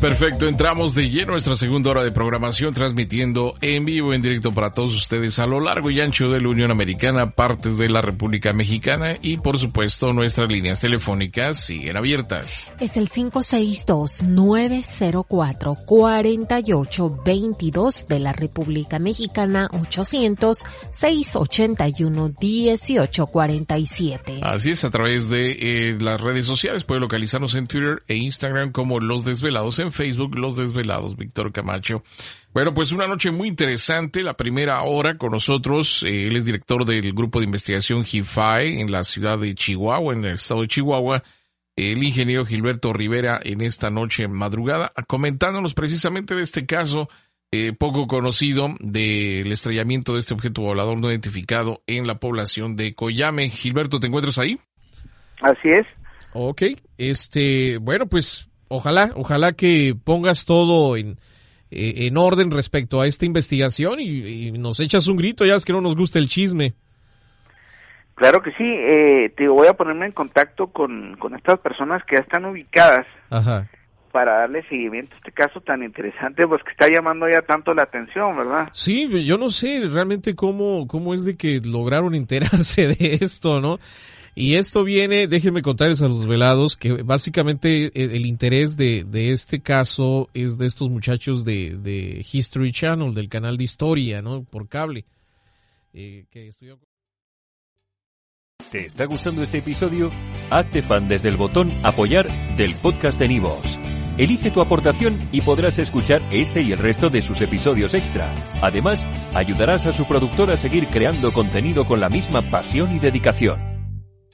Perfecto. Entramos de lleno a nuestra segunda hora de programación, transmitiendo en vivo, en directo para todos ustedes a lo largo y ancho de la Unión Americana, partes de la República Mexicana y, por supuesto, nuestras líneas telefónicas siguen abiertas. Es el 562-904-4822 de la República Mexicana, 800-681-1847. Así es, a través de eh, las redes sociales puede localizarnos en Twitter e Instagram como Los Desvelados en Facebook, Los Desvelados, Víctor Camacho. Bueno, pues una noche muy interesante, la primera hora con nosotros, eh, él es director del grupo de investigación GIFAI en la ciudad de Chihuahua, en el estado de Chihuahua, el ingeniero Gilberto Rivera en esta noche madrugada, comentándonos precisamente de este caso eh, poco conocido del estrellamiento de este objeto volador no identificado en la población de Coyame. Gilberto, ¿te encuentras ahí? Así es. Ok, este, bueno, pues ojalá, ojalá que pongas todo en, eh, en orden respecto a esta investigación y, nos echas un grito, ya es que no nos gusta el chisme. Claro que sí, eh, te voy a ponerme en contacto con, con estas personas que ya están ubicadas para darle seguimiento a este caso tan interesante, pues que está llamando ya tanto la atención, ¿verdad? Sí, yo no sé realmente cómo, cómo es de que lograron enterarse de esto, ¿no? Y esto viene, déjenme contarles a los velados, que básicamente eh, el, interés de, de, este caso es de estos muchachos de, de, History Channel, del canal de historia, ¿no? Por cable. Eh. ¿Te está gustando este episodio? Hazte fan desde el botón apoyar del podcast de Nivos. Elige tu aportación y podrás escuchar este y el resto de sus episodios extra. Además, ayudarás a su productor a seguir creando contenido con la misma pasión y dedicación.